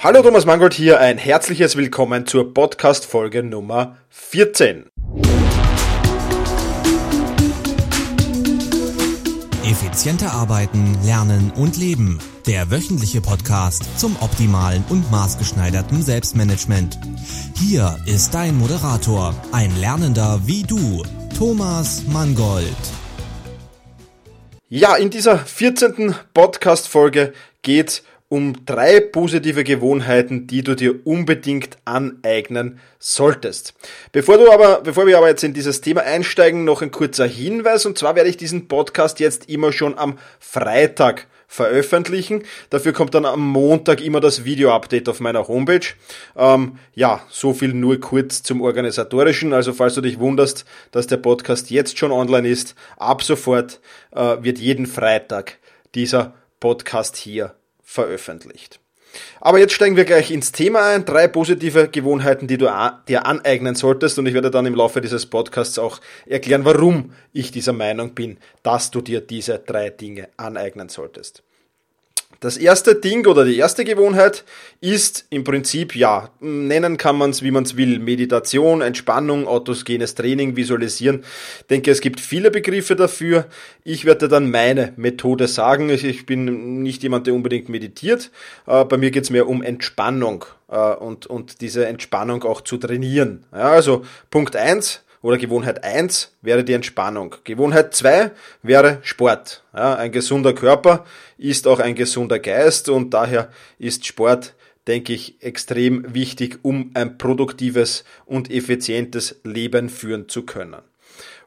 Hallo Thomas Mangold hier, ein herzliches Willkommen zur Podcast-Folge Nummer 14. Effizienter arbeiten, lernen und leben. Der wöchentliche Podcast zum optimalen und maßgeschneiderten Selbstmanagement. Hier ist dein Moderator, ein Lernender wie du, Thomas Mangold. Ja, in dieser 14. Podcast-Folge geht um drei positive Gewohnheiten, die du dir unbedingt aneignen solltest. Bevor du aber, bevor wir aber jetzt in dieses Thema einsteigen, noch ein kurzer Hinweis. Und zwar werde ich diesen Podcast jetzt immer schon am Freitag veröffentlichen. Dafür kommt dann am Montag immer das Video-Update auf meiner Homepage. Ähm, ja, so viel nur kurz zum Organisatorischen. Also falls du dich wunderst, dass der Podcast jetzt schon online ist, ab sofort äh, wird jeden Freitag dieser Podcast hier veröffentlicht. Aber jetzt steigen wir gleich ins Thema ein. Drei positive Gewohnheiten, die du dir aneignen solltest. Und ich werde dann im Laufe dieses Podcasts auch erklären, warum ich dieser Meinung bin, dass du dir diese drei Dinge aneignen solltest. Das erste Ding oder die erste Gewohnheit ist im Prinzip, ja, nennen kann man es, wie man es will. Meditation, Entspannung, autogenes Training, Visualisieren. Ich denke, es gibt viele Begriffe dafür. Ich werde dann meine Methode sagen. Ich bin nicht jemand, der unbedingt meditiert. Äh, bei mir geht es mehr um Entspannung äh, und, und diese Entspannung auch zu trainieren. Ja, also Punkt eins oder Gewohnheit 1 wäre die Entspannung. Gewohnheit 2 wäre Sport. Ja, ein gesunder Körper ist auch ein gesunder Geist und daher ist Sport, denke ich, extrem wichtig, um ein produktives und effizientes Leben führen zu können.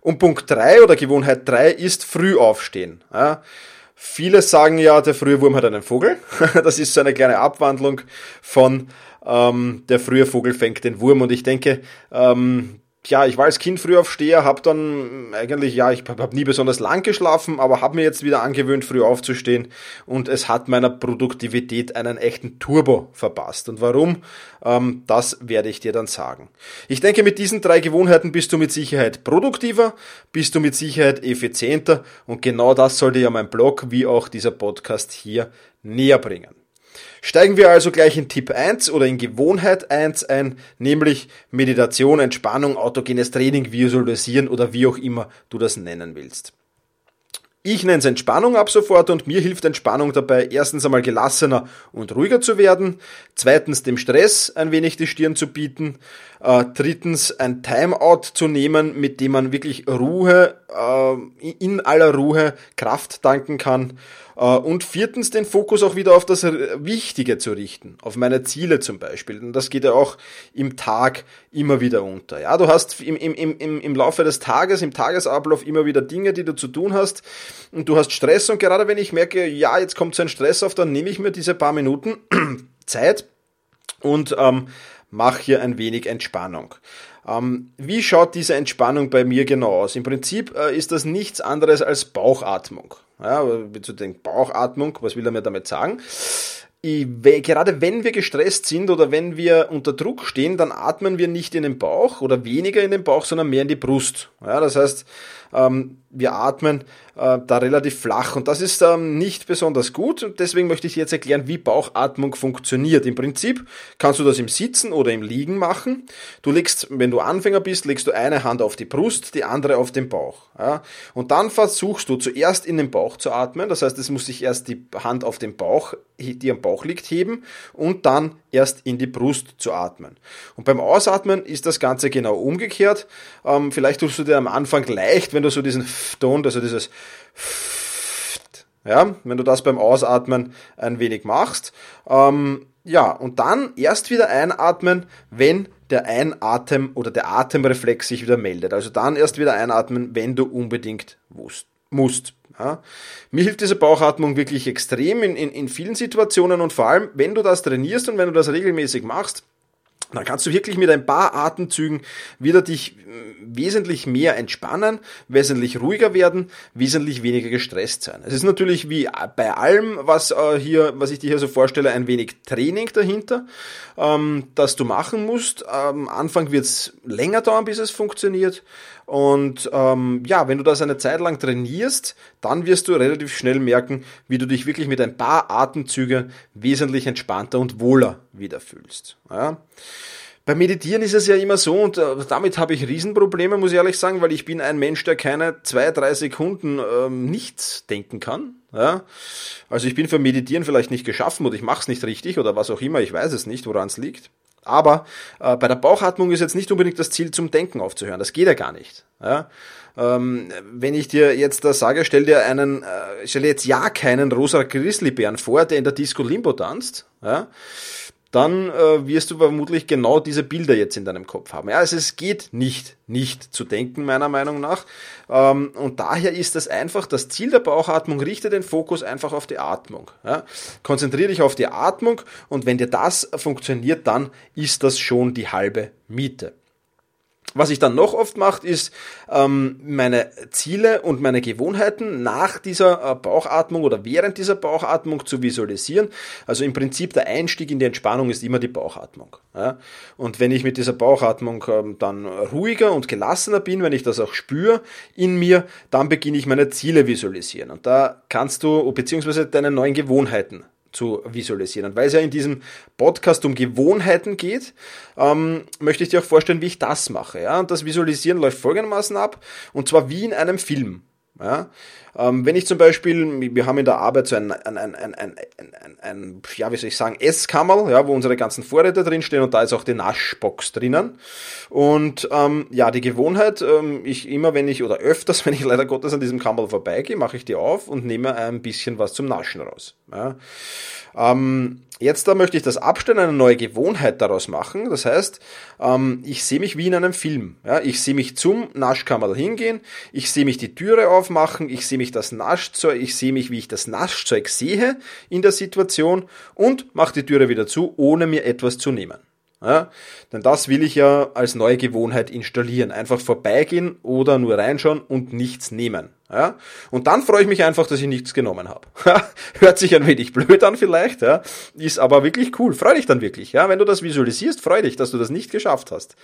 Und Punkt 3 oder Gewohnheit 3 ist früh aufstehen. Ja, viele sagen ja, der frühe Wurm hat einen Vogel. Das ist so eine kleine Abwandlung von ähm, der frühe Vogel fängt den Wurm. Und ich denke, ähm, Tja, ich war als Kind früh aufsteher, habe dann eigentlich, ja, ich habe nie besonders lang geschlafen, aber habe mir jetzt wieder angewöhnt, früh aufzustehen und es hat meiner Produktivität einen echten Turbo verpasst. Und warum? Ähm, das werde ich dir dann sagen. Ich denke, mit diesen drei Gewohnheiten bist du mit Sicherheit produktiver, bist du mit Sicherheit effizienter und genau das sollte ja mein Blog wie auch dieser Podcast hier näher bringen. Steigen wir also gleich in Tipp 1 oder in Gewohnheit 1 ein, nämlich Meditation, Entspannung, autogenes Training, Visualisieren oder wie auch immer du das nennen willst. Ich nenne es Entspannung ab sofort und mir hilft Entspannung dabei, erstens einmal gelassener und ruhiger zu werden, zweitens dem Stress ein wenig die Stirn zu bieten, äh, drittens ein Timeout zu nehmen, mit dem man wirklich Ruhe, äh, in aller Ruhe Kraft danken kann und viertens den Fokus auch wieder auf das Wichtige zu richten, auf meine Ziele zum Beispiel. Und das geht ja auch im Tag immer wieder unter. Ja, du hast im, im, im, im Laufe des Tages, im Tagesablauf immer wieder Dinge, die du zu tun hast und du hast Stress und gerade wenn ich merke, ja, jetzt kommt so ein Stress auf, dann nehme ich mir diese paar Minuten Zeit und ähm, mache hier ein wenig Entspannung. Ähm, wie schaut diese Entspannung bei mir genau aus? Im Prinzip äh, ist das nichts anderes als Bauchatmung. Ja, wie zu denken, Bauchatmung, was will er mir damit sagen? Ich, gerade wenn wir gestresst sind oder wenn wir unter Druck stehen, dann atmen wir nicht in den Bauch oder weniger in den Bauch, sondern mehr in die Brust. Ja, das heißt, ähm, wir atmen äh, da relativ flach und das ist ähm, nicht besonders gut und deswegen möchte ich jetzt erklären, wie Bauchatmung funktioniert. Im Prinzip kannst du das im Sitzen oder im Liegen machen. Du legst, wenn du Anfänger bist, legst du eine Hand auf die Brust, die andere auf den Bauch. Ja? Und dann versuchst du zuerst in den Bauch zu atmen, das heißt, es muss sich erst die Hand auf den Bauch, die am Bauch liegt, heben und dann erst in die Brust zu atmen. Und beim Ausatmen ist das Ganze genau umgekehrt. Ähm, vielleicht tust du dir am Anfang leicht, wenn du so diesen Ton, also dieses ja, wenn du das beim Ausatmen ein wenig machst. Ähm, ja, und dann erst wieder einatmen, wenn der Einatem oder der Atemreflex sich wieder meldet. Also dann erst wieder einatmen, wenn du unbedingt musst. Ja. Mir hilft diese Bauchatmung wirklich extrem in, in, in vielen Situationen und vor allem, wenn du das trainierst und wenn du das regelmäßig machst, dann kannst du wirklich mit ein paar Atemzügen wieder dich äh, wesentlich mehr entspannen, wesentlich ruhiger werden, wesentlich weniger gestresst sein. Es ist natürlich wie bei allem, was äh, hier, was ich dir hier so vorstelle, ein wenig Training dahinter, ähm, das du machen musst. Am Anfang wird es länger dauern, bis es funktioniert. Und ähm, ja, wenn du das eine Zeit lang trainierst, dann wirst du relativ schnell merken, wie du dich wirklich mit ein paar Atemzügen wesentlich entspannter und wohler wieder fühlst. Ja. Beim Meditieren ist es ja immer so, und äh, damit habe ich Riesenprobleme, muss ich ehrlich sagen, weil ich bin ein Mensch, der keine zwei, drei Sekunden ähm, nichts denken kann. Ja? Also ich bin für Meditieren vielleicht nicht geschaffen oder ich mache es nicht richtig oder was auch immer, ich weiß es nicht, woran es liegt. Aber äh, bei der Bauchatmung ist jetzt nicht unbedingt das Ziel, zum Denken aufzuhören. Das geht ja gar nicht. Ja? Ähm, wenn ich dir jetzt da sage, stell dir einen, äh, stell dir jetzt ja keinen rosa Grizzlybären vor, der in der Disco Limbo tanzt. Ja? Dann äh, wirst du vermutlich genau diese Bilder jetzt in deinem Kopf haben. Ja, also es geht nicht, nicht zu denken, meiner Meinung nach. Ähm, und daher ist das einfach, das Ziel der Bauchatmung, richte den Fokus einfach auf die Atmung. Ja. Konzentriere dich auf die Atmung und wenn dir das funktioniert, dann ist das schon die halbe Miete. Was ich dann noch oft mache, ist ähm, meine Ziele und meine Gewohnheiten nach dieser äh, Bauchatmung oder während dieser Bauchatmung zu visualisieren. Also im Prinzip der Einstieg in die Entspannung ist immer die Bauchatmung. Ja? Und wenn ich mit dieser Bauchatmung ähm, dann ruhiger und gelassener bin, wenn ich das auch spüre in mir, dann beginne ich meine Ziele visualisieren. Und da kannst du, beziehungsweise deine neuen Gewohnheiten zu visualisieren. Und weil es ja in diesem Podcast um Gewohnheiten geht, ähm, möchte ich dir auch vorstellen, wie ich das mache. Ja? Und das Visualisieren läuft folgendermaßen ab, und zwar wie in einem Film. Ja? Ähm, wenn ich zum Beispiel, wir haben in der Arbeit so ein, ein, ein, ein, ein, ein, ein ja, wie soll ich sagen, Esskammer, ja, wo unsere ganzen Vorräte drinstehen und da ist auch die Naschbox drinnen. Und ähm, ja, die Gewohnheit, ähm, ich immer, wenn ich, oder öfters, wenn ich leider Gottes an diesem Kammerl vorbeigehe, mache ich die auf und nehme ein bisschen was zum Naschen raus. Ja. Ähm, Jetzt da möchte ich das Abstellen, eine neue Gewohnheit daraus machen. Das heißt, ähm, ich sehe mich wie in einem Film. Ich sehe mich zum Naschkammerl hingehen, ich sehe mich die Türe aufmachen, ich sehe mich das Naschzeug, ich sehe mich, wie ich das Naschzeug sehe in der Situation und mache die Türe wieder zu, ohne mir etwas zu nehmen. Ja, denn das will ich ja als neue Gewohnheit installieren. Einfach vorbeigehen oder nur reinschauen und nichts nehmen. Ja? Und dann freue ich mich einfach, dass ich nichts genommen habe. Hört sich ein wenig blöd an vielleicht, ja? ist aber wirklich cool. Freu dich dann wirklich. Ja? Wenn du das visualisierst, freu dich, dass du das nicht geschafft hast.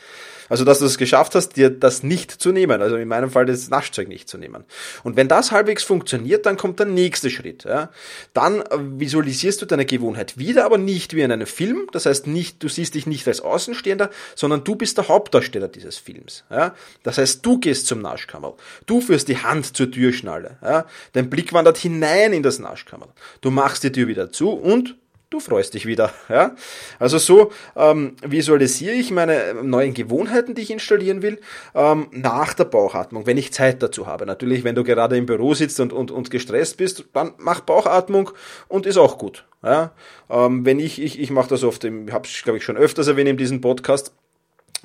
Also, dass du es geschafft hast, dir das nicht zu nehmen. Also in meinem Fall das Naschzeug nicht zu nehmen. Und wenn das halbwegs funktioniert, dann kommt der nächste Schritt. Ja? Dann visualisierst du deine Gewohnheit wieder, aber nicht wie in einem Film. Das heißt, nicht, du siehst dich nicht als Außenstehender, sondern du bist der Hauptdarsteller dieses Films. Ja? Das heißt, du gehst zum Naschkammer. Du führst die Hand zur Türschnalle. Ja? Dein Blick wandert hinein in das Naschkammer. Du machst die Tür wieder zu und du freust dich wieder. Ja? Also so ähm, visualisiere ich meine neuen Gewohnheiten, die ich installieren will, ähm, nach der Bauchatmung, wenn ich Zeit dazu habe. Natürlich, wenn du gerade im Büro sitzt und, und, und gestresst bist, dann mach Bauchatmung und ist auch gut. Ja? Ähm, wenn ich, ich, ich mache das oft, ich habe es, glaube ich, schon öfters erwähnt in diesem Podcast,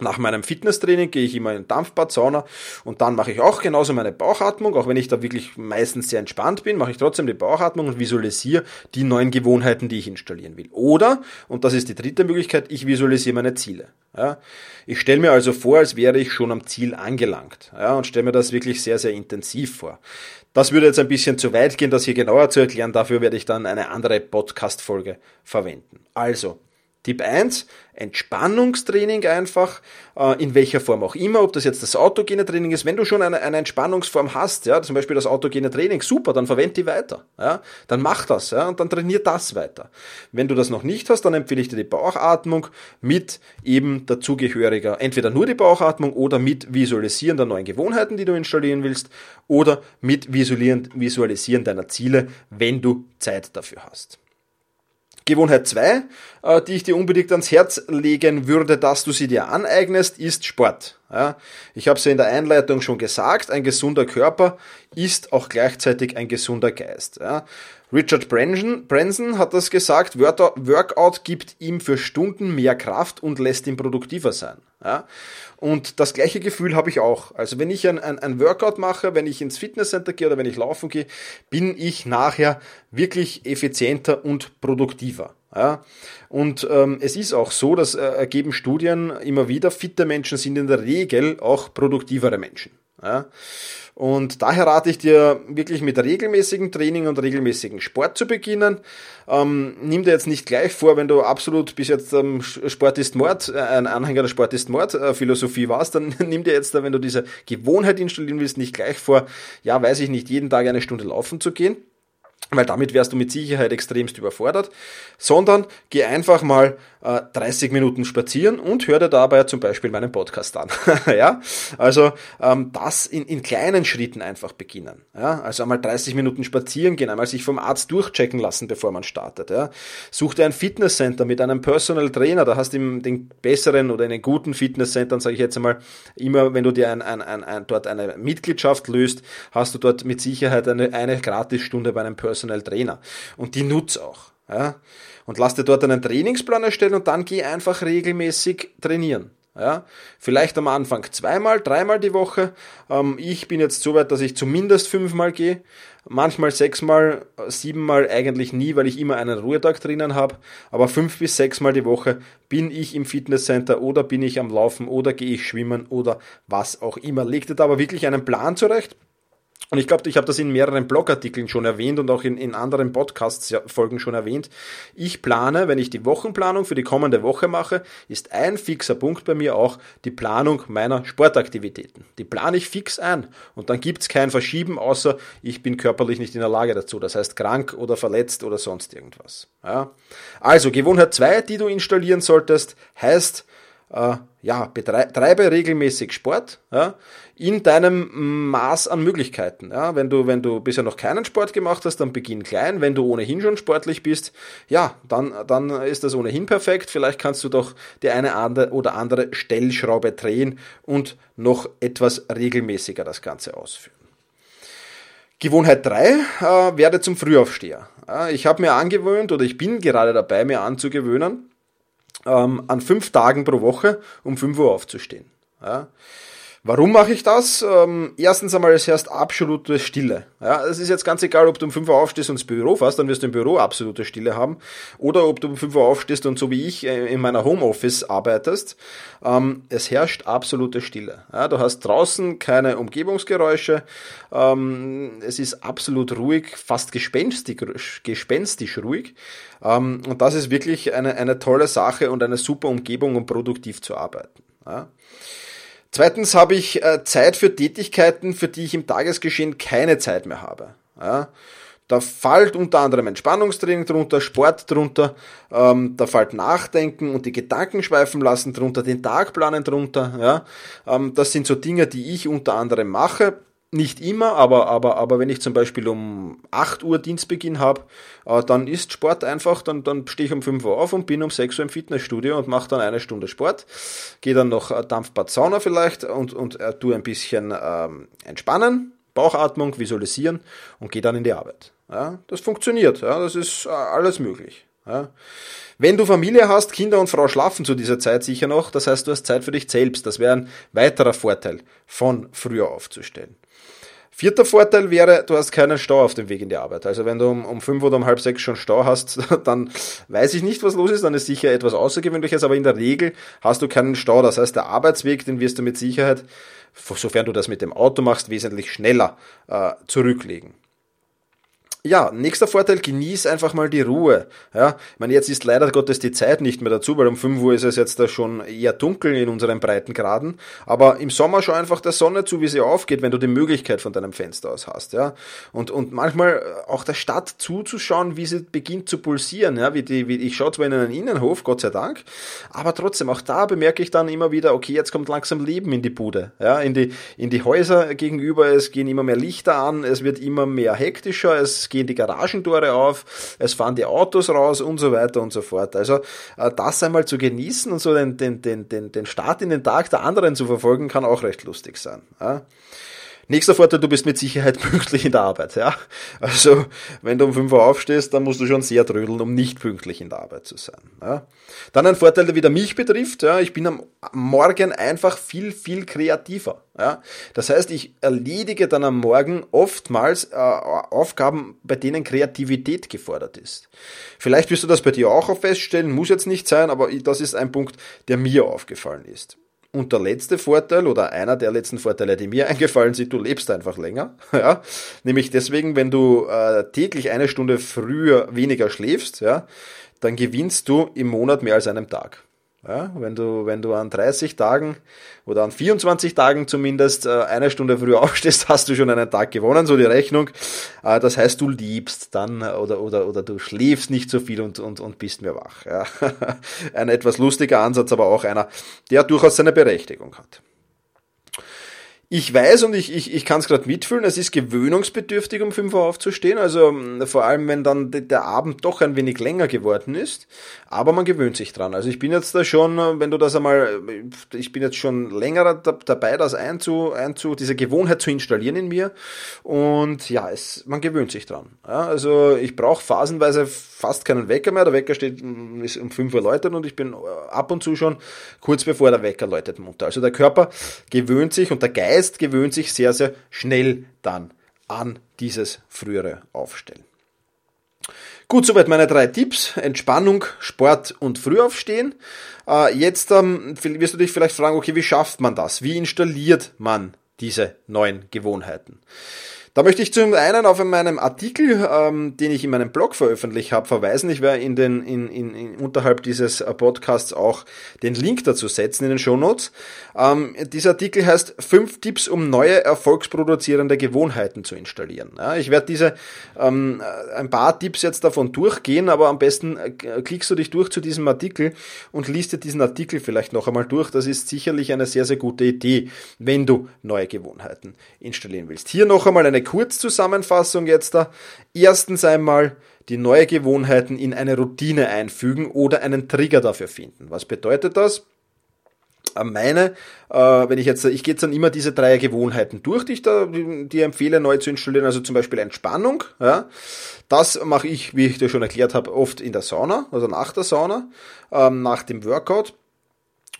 nach meinem Fitnesstraining gehe ich immer in den Dampfbad, Sauna und dann mache ich auch genauso meine Bauchatmung, auch wenn ich da wirklich meistens sehr entspannt bin, mache ich trotzdem die Bauchatmung und visualisiere die neuen Gewohnheiten, die ich installieren will. Oder, und das ist die dritte Möglichkeit, ich visualisiere meine Ziele. Ja, ich stelle mir also vor, als wäre ich schon am Ziel angelangt ja, und stelle mir das wirklich sehr, sehr intensiv vor. Das würde jetzt ein bisschen zu weit gehen, das hier genauer zu erklären. Dafür werde ich dann eine andere Podcast-Folge verwenden. Also, Tipp 1, Entspannungstraining einfach, äh, in welcher Form auch immer, ob das jetzt das autogene Training ist, wenn du schon eine, eine Entspannungsform hast, ja, zum Beispiel das autogene Training, super, dann verwende die weiter, ja, dann mach das, ja, und dann trainier das weiter. Wenn du das noch nicht hast, dann empfehle ich dir die Bauchatmung mit eben dazugehöriger, entweder nur die Bauchatmung oder mit Visualisieren der neuen Gewohnheiten, die du installieren willst, oder mit Visualisieren, Visualisieren deiner Ziele, wenn du Zeit dafür hast. Gewohnheit 2, äh, die ich dir unbedingt ans Herz legen würde, dass du sie dir aneignest, ist Sport. Ja, ich habe es ja in der Einleitung schon gesagt, ein gesunder Körper ist auch gleichzeitig ein gesunder Geist. Ja. Richard Branson, Branson hat das gesagt, Workout gibt ihm für Stunden mehr Kraft und lässt ihn produktiver sein. Ja. Und das gleiche Gefühl habe ich auch. Also wenn ich ein, ein, ein Workout mache, wenn ich ins Fitnesscenter gehe oder wenn ich laufen gehe, bin ich nachher wirklich effizienter und produktiver. Ja, und ähm, es ist auch so, dass äh, ergeben Studien immer wieder, fitte Menschen sind in der Regel auch produktivere Menschen. Ja? Und daher rate ich dir wirklich mit regelmäßigem Training und regelmäßigem Sport zu beginnen. Ähm, nimm dir jetzt nicht gleich vor, wenn du absolut bis jetzt ähm, Sport ist Mord, äh, ein Anhänger der Sport ist Mord äh, Philosophie warst, dann nimm dir jetzt, wenn du diese Gewohnheit installieren willst, nicht gleich vor, ja, weiß ich nicht, jeden Tag eine Stunde laufen zu gehen weil damit wärst du mit Sicherheit extremst überfordert, sondern geh einfach mal äh, 30 Minuten spazieren und hör dir dabei zum Beispiel meinen Podcast an. ja, also ähm, das in, in kleinen Schritten einfach beginnen. Ja, also einmal 30 Minuten spazieren gehen, einmal sich vom Arzt durchchecken lassen, bevor man startet. Ja, such dir ein Fitnesscenter mit einem Personal Trainer, da hast du den besseren oder einen guten Fitnesscenter, sage ich jetzt einmal, immer wenn du dir ein, ein, ein, ein, dort eine Mitgliedschaft löst, hast du dort mit Sicherheit eine, eine Gratisstunde bei einem Personal Trainer. Und die nutz auch. Ja? Und lass dir dort einen Trainingsplan erstellen und dann geh einfach regelmäßig trainieren. Ja, vielleicht am Anfang zweimal, dreimal die Woche. Ähm, ich bin jetzt so weit, dass ich zumindest fünfmal gehe. Manchmal sechsmal, siebenmal eigentlich nie, weil ich immer einen Ruhetag drinnen habe. Aber fünf bis sechsmal die Woche bin ich im Fitnesscenter oder bin ich am Laufen oder gehe ich schwimmen oder was auch immer. Leg dir da aber wirklich einen Plan zurecht und ich glaube, ich habe das in mehreren Blogartikeln schon erwähnt und auch in, in anderen Podcast-Folgen schon erwähnt. Ich plane, wenn ich die Wochenplanung für die kommende Woche mache, ist ein fixer Punkt bei mir auch die Planung meiner Sportaktivitäten. Die plane ich fix ein und dann gibt's kein Verschieben, außer ich bin körperlich nicht in der Lage dazu. Das heißt krank oder verletzt oder sonst irgendwas. Ja. Also Gewohnheit zwei, die du installieren solltest, heißt, äh, ja, betreibe regelmäßig Sport ja, in deinem Maß an Möglichkeiten. Ja. Wenn, du, wenn du bisher noch keinen Sport gemacht hast, dann beginn klein. Wenn du ohnehin schon sportlich bist, ja, dann, dann ist das ohnehin perfekt. Vielleicht kannst du doch die eine oder andere Stellschraube drehen und noch etwas regelmäßiger das Ganze ausführen. Gewohnheit 3, äh, werde zum Frühaufsteher. ich habe mir angewöhnt oder ich bin gerade dabei, mir anzugewöhnen, ähm, an fünf Tagen pro Woche um 5 Uhr aufzustehen. Ja. Warum mache ich das? Ähm, erstens einmal, es herrscht absolute Stille. Ja, es ist jetzt ganz egal, ob du um 5 Uhr aufstehst und ins Büro fährst, dann wirst du im Büro absolute Stille haben. Oder ob du um 5 Uhr aufstehst und so wie ich äh, in meiner Homeoffice arbeitest. Ähm, es herrscht absolute Stille. Ja, du hast draußen keine Umgebungsgeräusche. Ähm, es ist absolut ruhig, fast gespenstisch, gespenstisch ruhig. Ähm, und das ist wirklich eine, eine tolle Sache und eine super Umgebung, um produktiv zu arbeiten. Ja. Zweitens habe ich äh, Zeit für Tätigkeiten, für die ich im Tagesgeschehen keine Zeit mehr habe. Ja, da fällt unter anderem Entspannungstraining drunter, Sport drunter, ähm, da fällt Nachdenken und die Gedanken schweifen lassen drunter, den Tag planen drunter. Ja, ähm, das sind so Dinge, die ich unter anderem mache nicht immer, aber, aber, aber wenn ich zum Beispiel um 8 Uhr Dienstbeginn habe, äh, dann ist Sport einfach, dann, dann stehe ich um 5 Uhr auf und bin um 6 Uhr im Fitnessstudio und mache dann eine Stunde Sport, gehe dann noch äh, Dampfbad Sauna vielleicht und, und äh, tue ein bisschen ähm, entspannen, Bauchatmung, visualisieren und gehe dann in die Arbeit. Ja, das funktioniert, ja, das ist äh, alles möglich. Ja. Wenn du Familie hast, Kinder und Frau schlafen zu dieser Zeit sicher noch, das heißt, du hast Zeit für dich selbst. Das wäre ein weiterer Vorteil von früher aufzustellen. Vierter Vorteil wäre, du hast keinen Stau auf dem Weg in die Arbeit. Also wenn du um, um fünf oder um halb sechs schon Stau hast, dann weiß ich nicht, was los ist, dann ist sicher etwas Außergewöhnliches, aber in der Regel hast du keinen Stau. Das heißt, der Arbeitsweg, den wirst du mit Sicherheit, sofern du das mit dem Auto machst, wesentlich schneller äh, zurücklegen. Ja, nächster Vorteil, genieß einfach mal die Ruhe. Ja, ich meine, jetzt ist leider Gottes die Zeit nicht mehr dazu, weil um 5 Uhr ist es jetzt da schon eher dunkel in unseren Breitengraden. Aber im Sommer schau einfach der Sonne zu, wie sie aufgeht, wenn du die Möglichkeit von deinem Fenster aus hast. Ja, und, und manchmal auch der Stadt zuzuschauen, wie sie beginnt zu pulsieren. Ja, wie die, wie, ich schaue zwar in einen Innenhof, Gott sei Dank, aber trotzdem, auch da bemerke ich dann immer wieder, okay, jetzt kommt langsam Leben in die Bude. Ja, in die, in die Häuser gegenüber, es gehen immer mehr Lichter an, es wird immer mehr hektischer, es gehen die Garagentore auf, es fahren die Autos raus und so weiter und so fort. Also äh, das einmal zu genießen und so den, den, den, den, Start in den Tag der anderen zu verfolgen, kann auch recht lustig sein. Ja. Nächster Vorteil, du bist mit Sicherheit pünktlich in der Arbeit. Ja? Also, wenn du um 5 Uhr aufstehst, dann musst du schon sehr trödeln, um nicht pünktlich in der Arbeit zu sein. Ja? Dann ein Vorteil, der wieder mich betrifft. Ja? Ich bin am Morgen einfach viel, viel kreativer. Ja? Das heißt, ich erledige dann am Morgen oftmals äh, Aufgaben, bei denen Kreativität gefordert ist. Vielleicht wirst du das bei dir auch feststellen, muss jetzt nicht sein, aber das ist ein Punkt, der mir aufgefallen ist. Und der letzte Vorteil oder einer der letzten Vorteile, die mir eingefallen sind, du lebst einfach länger. Ja? Nämlich deswegen, wenn du äh, täglich eine Stunde früher weniger schläfst, ja, dann gewinnst du im Monat mehr als einem Tag. Ja, wenn du, wenn du an 30 Tagen oder an 24 Tagen zumindest äh, eine Stunde früher aufstehst, hast du schon einen Tag gewonnen, so die Rechnung. Äh, das heißt, du liebst dann äh, oder, oder, oder du schläfst nicht so viel und, und, und bist mehr wach. Ja. Ein etwas lustiger Ansatz, aber auch einer, der durchaus seine Berechtigung hat. Ich weiß und ich, ich, ich kann es gerade mitfühlen, es ist gewöhnungsbedürftig, um 5 Uhr aufzustehen. Also ähm, vor allem, wenn dann der Abend doch ein wenig länger geworden ist. Aber man gewöhnt sich dran. Also ich bin jetzt da schon, äh, wenn du das einmal, äh, ich bin jetzt schon länger dabei, das einzu, einzu, diese Gewohnheit zu installieren in mir. Und ja, es, man gewöhnt sich dran. Ja, also ich brauche phasenweise fast keinen Wecker mehr. Der Wecker steht mm, ist um 5 Uhr läutet und ich bin äh, ab und zu schon kurz bevor der Wecker läutet munter. Also der Körper gewöhnt sich und der Geist Geist gewöhnt sich sehr, sehr schnell dann an dieses frühere Aufstellen. Gut, soweit meine drei Tipps. Entspannung, Sport und Frühaufstehen. Äh, jetzt ähm, wirst du dich vielleicht fragen, okay, wie schafft man das? Wie installiert man diese neuen Gewohnheiten? Da möchte ich zum einen auf meinem Artikel, ähm, den ich in meinem Blog veröffentlicht habe, verweisen. Ich werde in den, in, in, in, unterhalb dieses äh, Podcasts auch den Link dazu setzen in den Show Notes. Ähm, dieser Artikel heißt fünf Tipps, um neue erfolgsproduzierende Gewohnheiten zu installieren. Ja, ich werde diese ähm, äh, ein paar Tipps jetzt davon durchgehen, aber am besten äh, klickst du dich durch zu diesem Artikel und liest dir diesen Artikel vielleicht noch einmal durch. Das ist sicherlich eine sehr, sehr gute Idee, wenn du neue Gewohnheiten installieren willst. Hier noch einmal eine Kurzzusammenfassung jetzt da. Erstens einmal die neue Gewohnheiten in eine Routine einfügen oder einen Trigger dafür finden. Was bedeutet das? Äh, meine, äh, wenn ich jetzt, ich gehe jetzt dann immer diese drei Gewohnheiten durch, die ich da, die empfehle neu zu installieren, also zum Beispiel Entspannung, ja. Das mache ich, wie ich dir schon erklärt habe, oft in der Sauna, also nach der Sauna, ähm, nach dem Workout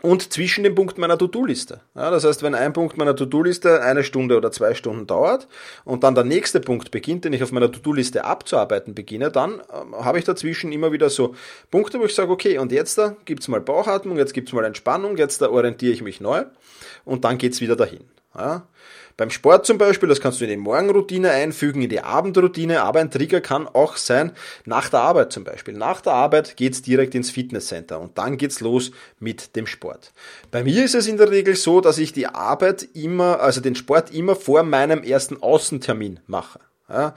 und zwischen den Punkten meiner To-Do-Liste. Ja, das heißt, wenn ein Punkt meiner To-Do-Liste eine Stunde oder zwei Stunden dauert und dann der nächste Punkt beginnt, den ich auf meiner To-Do-Liste abzuarbeiten beginne, dann ähm, habe ich dazwischen immer wieder so Punkte, wo ich sage, okay, und jetzt da gibt's mal Bauchatmung, jetzt gibt's mal Entspannung, jetzt da orientiere ich mich neu und dann geht's wieder dahin. Ja. Beim Sport zum Beispiel, das kannst du in die Morgenroutine einfügen, in die Abendroutine, aber ein Trigger kann auch sein, nach der Arbeit zum Beispiel. Nach der Arbeit geht's direkt ins Fitnesscenter und dann geht's los mit dem Sport. Bei mir ist es in der Regel so, dass ich die Arbeit immer, also den Sport immer vor meinem ersten Außentermin mache. Ja,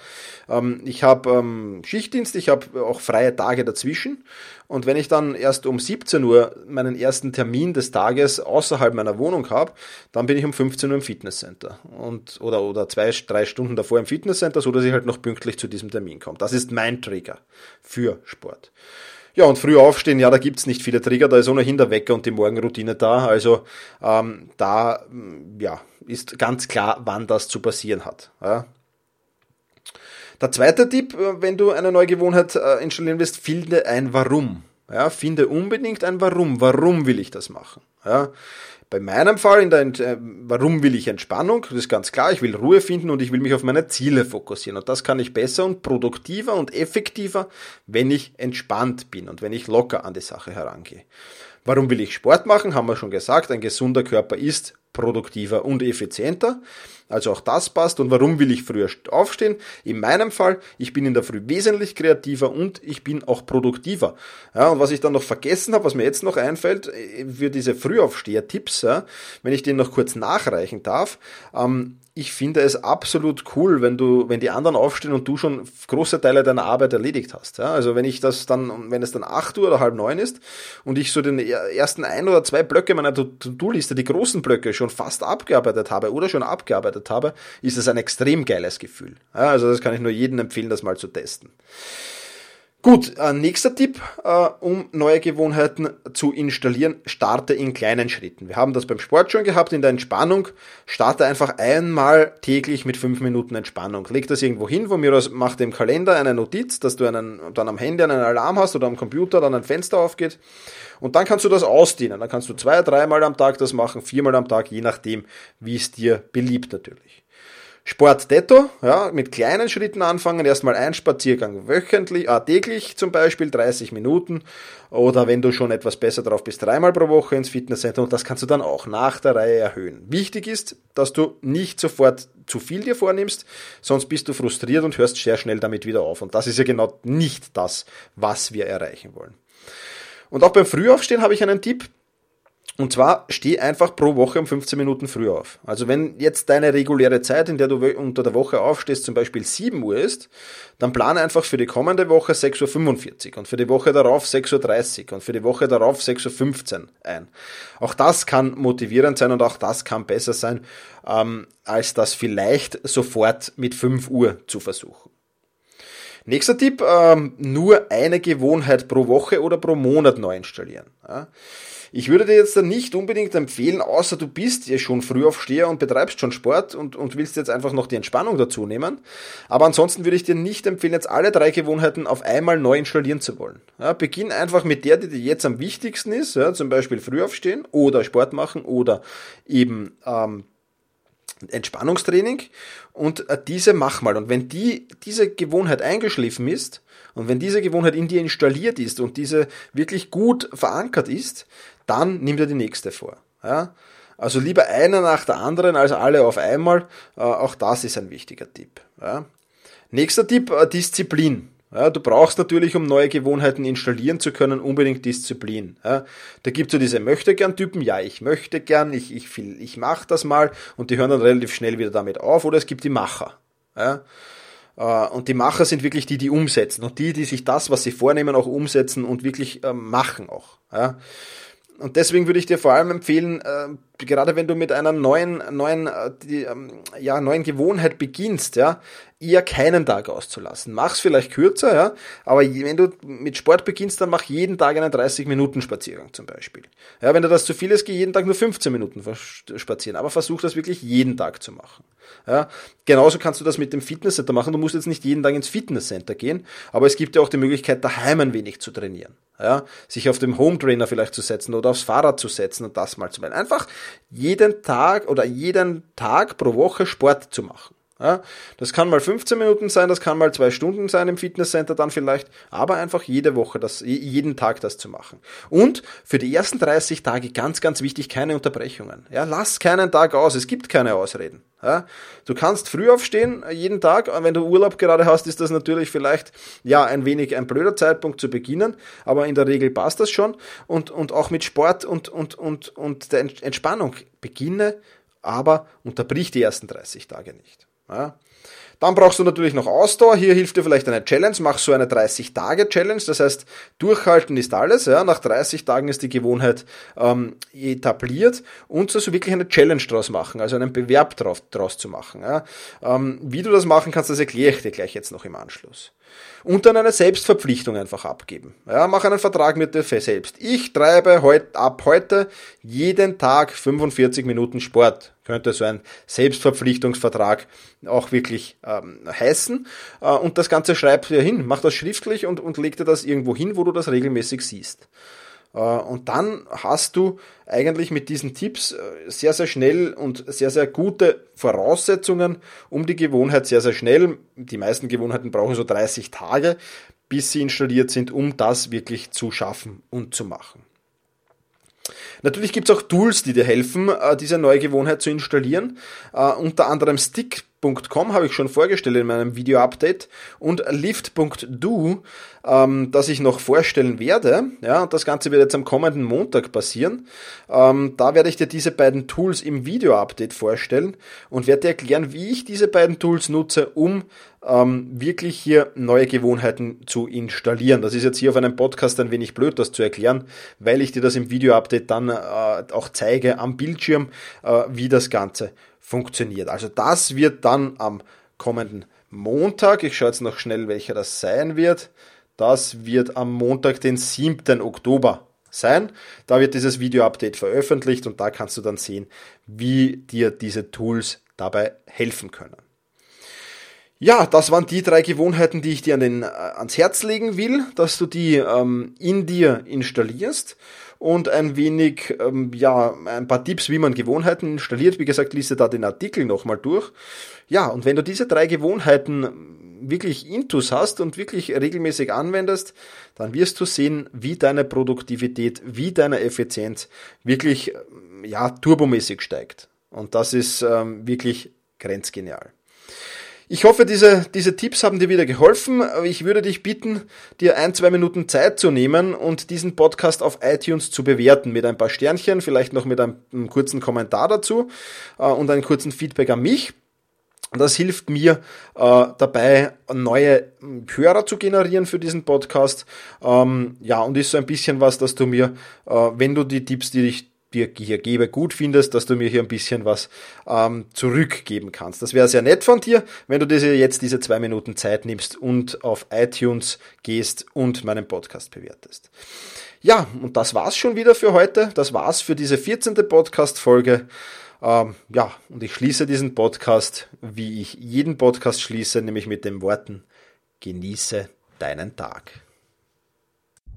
ähm, ich habe ähm, Schichtdienst, ich habe auch freie Tage dazwischen. Und wenn ich dann erst um 17 Uhr meinen ersten Termin des Tages außerhalb meiner Wohnung habe, dann bin ich um 15 Uhr im Fitnesscenter. Und, oder, oder zwei, drei Stunden davor im Fitnesscenter, so dass ich halt noch pünktlich zu diesem Termin komme. Das ist mein Trigger für Sport. Ja, und früh aufstehen, ja, da gibt's nicht viele Trigger, da ist ohnehin der Wecker und die Morgenroutine da. Also ähm, da ja, ist ganz klar, wann das zu passieren hat. Ja. Der zweite Tipp, äh, wenn du eine neue Gewohnheit äh, installieren willst, finde ein Warum. Ja, finde unbedingt ein Warum. Warum will ich das machen? Ja, bei meinem Fall, in der, äh, warum will ich Entspannung? Das ist ganz klar, ich will Ruhe finden und ich will mich auf meine Ziele fokussieren. Und das kann ich besser und produktiver und effektiver, wenn ich entspannt bin und wenn ich locker an die Sache herangehe. Warum will ich Sport machen? Haben wir schon gesagt, ein gesunder Körper ist produktiver und effizienter. Also auch das passt. Und warum will ich früher aufstehen? In meinem Fall, ich bin in der Früh wesentlich kreativer und ich bin auch produktiver. Ja, und was ich dann noch vergessen habe, was mir jetzt noch einfällt, äh, für diese Frühaufsteher-Tipps, ja, wenn ich den noch kurz nachreichen darf, ähm, ich finde es absolut cool, wenn du, wenn die anderen aufstehen und du schon große Teile deiner Arbeit erledigt hast. Ja, also wenn ich das dann, wenn es dann acht Uhr oder halb neun ist und ich so den ersten ein oder zwei Blöcke meiner To-Do-Liste, die großen Blöcke schon fast abgearbeitet habe oder schon abgearbeitet habe, ist es ein extrem geiles Gefühl. Also das kann ich nur jedem empfehlen, das mal zu testen. Gut, äh, nächster Tipp, äh, um neue Gewohnheiten zu installieren, starte in kleinen Schritten. Wir haben das beim Sport schon gehabt, in der Entspannung. Starte einfach einmal täglich mit fünf Minuten Entspannung. Leg das irgendwo hin, von mir aus mach dem Kalender eine Notiz, dass du einen, dann am Handy einen Alarm hast oder am Computer dann ein Fenster aufgeht. Und dann kannst du das ausdehnen. Dann kannst du zwei, dreimal am Tag das machen, viermal am Tag, je nachdem, wie es dir beliebt natürlich. Sport detto, ja, mit kleinen Schritten anfangen, erstmal ein Spaziergang wöchentlich, äh, täglich zum Beispiel, 30 Minuten, oder wenn du schon etwas besser drauf bist, dreimal pro Woche ins Fitnesscenter und das kannst du dann auch nach der Reihe erhöhen. Wichtig ist, dass du nicht sofort zu viel dir vornimmst, sonst bist du frustriert und hörst sehr schnell damit wieder auf. Und das ist ja genau nicht das, was wir erreichen wollen. Und auch beim Frühaufstehen habe ich einen Tipp. Und zwar steh einfach pro Woche um 15 Minuten früher auf. Also wenn jetzt deine reguläre Zeit, in der du unter der Woche aufstehst, zum Beispiel 7 Uhr ist, dann plane einfach für die kommende Woche 6.45 Uhr und für die Woche darauf 6.30 Uhr und für die Woche darauf 6.15 Uhr ein. Auch das kann motivierend sein und auch das kann besser sein, ähm, als das vielleicht sofort mit 5 Uhr zu versuchen. Nächster Tipp, ähm, nur eine Gewohnheit pro Woche oder pro Monat neu installieren. Ja. Ich würde dir jetzt dann nicht unbedingt empfehlen, außer du bist ja schon früh aufsteher und betreibst schon Sport und, und willst jetzt einfach noch die Entspannung dazu nehmen. Aber ansonsten würde ich dir nicht empfehlen, jetzt alle drei Gewohnheiten auf einmal neu installieren zu wollen. Ja, beginn einfach mit der, die dir jetzt am wichtigsten ist, ja, zum Beispiel früh aufstehen oder Sport machen oder eben ähm, Entspannungstraining und äh, diese mach mal. Und wenn die, diese Gewohnheit eingeschliffen ist und wenn diese Gewohnheit in dir installiert ist und diese wirklich gut verankert ist, dann nimm dir die nächste vor. Ja? Also lieber einer nach der anderen als alle auf einmal. Äh, auch das ist ein wichtiger Tipp. Ja? Nächster Tipp, äh, Disziplin. Ja, du brauchst natürlich, um neue Gewohnheiten installieren zu können, unbedingt Disziplin. Ja, da gibt es so diese Möchte-Gern-Typen, ja, ich möchte gern, ich, ich, ich mache das mal und die hören dann relativ schnell wieder damit auf. Oder es gibt die Macher. Ja, äh, und die Macher sind wirklich die, die umsetzen und die, die sich das, was sie vornehmen, auch umsetzen und wirklich äh, machen auch. Ja und deswegen würde ich dir vor allem empfehlen, äh, gerade wenn du mit einer neuen, neuen, äh, die, ähm, ja, neuen Gewohnheit beginnst, ja, eher keinen Tag auszulassen. Mach's vielleicht kürzer, ja, aber wenn du mit Sport beginnst, dann mach jeden Tag einen 30 Minuten Spaziergang zum Beispiel. Ja, wenn du das zu viel ist, geh jeden Tag nur 15 Minuten spazieren, aber versuch das wirklich jeden Tag zu machen. Ja, genauso kannst du das mit dem Fitnesscenter machen. Du musst jetzt nicht jeden Tag ins Fitnesscenter gehen, aber es gibt ja auch die Möglichkeit, daheim ein wenig zu trainieren. Ja, sich auf dem Home Trainer vielleicht zu setzen oder aufs Fahrrad zu setzen und das mal zu machen. Einfach jeden Tag oder jeden Tag pro Woche Sport zu machen. Ja, das kann mal 15 Minuten sein, das kann mal zwei Stunden sein im Fitnesscenter dann vielleicht, aber einfach jede Woche, das, jeden Tag das zu machen. Und für die ersten 30 Tage ganz, ganz wichtig, keine Unterbrechungen. Ja, lass keinen Tag aus, es gibt keine Ausreden. Ja, du kannst früh aufstehen, äh, jeden Tag, wenn du Urlaub gerade hast, ist das natürlich vielleicht, ja, ein wenig ein blöder Zeitpunkt zu beginnen, aber in der Regel passt das schon und, und auch mit Sport und, und, und, und der Entspannung beginne, aber unterbrich die ersten 30 Tage nicht. Ja. Dann brauchst du natürlich noch Ausdauer. Hier hilft dir vielleicht eine Challenge. Mach so eine 30-Tage-Challenge. Das heißt, durchhalten ist alles. Ja. Nach 30 Tagen ist die Gewohnheit ähm, etabliert und so wirklich eine Challenge draus machen, also einen Bewerb drauf, draus zu machen. Ja. Ähm, wie du das machen kannst, das erkläre ich dir gleich jetzt noch im Anschluss und dann eine Selbstverpflichtung einfach abgeben. Ja, mach einen Vertrag mit dir selbst. Ich treibe heut, ab heute jeden Tag 45 Minuten Sport. Könnte so ein Selbstverpflichtungsvertrag auch wirklich ähm, heißen. Äh, und das Ganze schreib dir hin, mach das schriftlich und, und leg dir das irgendwo hin, wo du das regelmäßig siehst. Äh, und dann hast du eigentlich mit diesen Tipps äh, sehr, sehr schnell und sehr, sehr gute Voraussetzungen, um die Gewohnheit sehr, sehr schnell, die meisten Gewohnheiten brauchen so 30 Tage, bis sie installiert sind, um das wirklich zu schaffen und zu machen. Natürlich gibt es auch Tools, die dir helfen, äh, diese neue Gewohnheit zu installieren. unter anderem Stick.com habe ich schon vorgestellt in meinem Video-Update und Lift.do ähm, das ich noch vorstellen werde. Ja, und das Ganze wird jetzt am kommenden Montag passieren. Ähm, da werde ich dir diese beiden Tools im Video-Update vorstellen und werde dir erklären, wie ich diese beiden Tools nutze, um ähm, wirklich hier neue Gewohnheiten zu installieren. Das ist jetzt hier auf einem Podcast ein wenig blöd, das zu erklären, weil ich dir das im Video-Update dann äh, auch zeige am Bildschirm, äh, wie das Ganze funktioniert. Also das wird dann am kommenden Montag, ich schaue jetzt noch schnell, welcher das sein wird, das wird am Montag, den 7. Oktober sein. Da wird dieses Video-Update veröffentlicht und da kannst du dann sehen, wie dir diese Tools dabei helfen können. Ja, das waren die drei Gewohnheiten, die ich dir an den, äh, ans Herz legen will, dass du die ähm, in dir installierst. Und ein wenig, ähm, ja, ein paar Tipps, wie man Gewohnheiten installiert. Wie gesagt, liest da den Artikel nochmal durch. Ja, und wenn du diese drei Gewohnheiten wirklich Intus hast und wirklich regelmäßig anwendest, dann wirst du sehen, wie deine Produktivität, wie deine Effizienz wirklich ja, turbomäßig steigt. Und das ist ähm, wirklich grenzgenial. Ich hoffe, diese, diese Tipps haben dir wieder geholfen. Ich würde dich bitten, dir ein, zwei Minuten Zeit zu nehmen und diesen Podcast auf iTunes zu bewerten mit ein paar Sternchen, vielleicht noch mit einem, einem kurzen Kommentar dazu äh, und einem kurzen Feedback an mich. Das hilft mir äh, dabei, neue Hörer zu generieren für diesen Podcast. Ähm, ja, und ist so ein bisschen was, dass du mir, äh, wenn du die Tipps, die ich dir hier gebe, gut findest, dass du mir hier ein bisschen was ähm, zurückgeben kannst. Das wäre sehr nett von dir, wenn du dir jetzt diese zwei Minuten Zeit nimmst und auf iTunes gehst und meinen Podcast bewertest. Ja, und das war's schon wieder für heute. Das war's für diese 14. Podcast-Folge. Ähm, ja, und ich schließe diesen Podcast, wie ich jeden Podcast schließe, nämlich mit den Worten, genieße deinen Tag.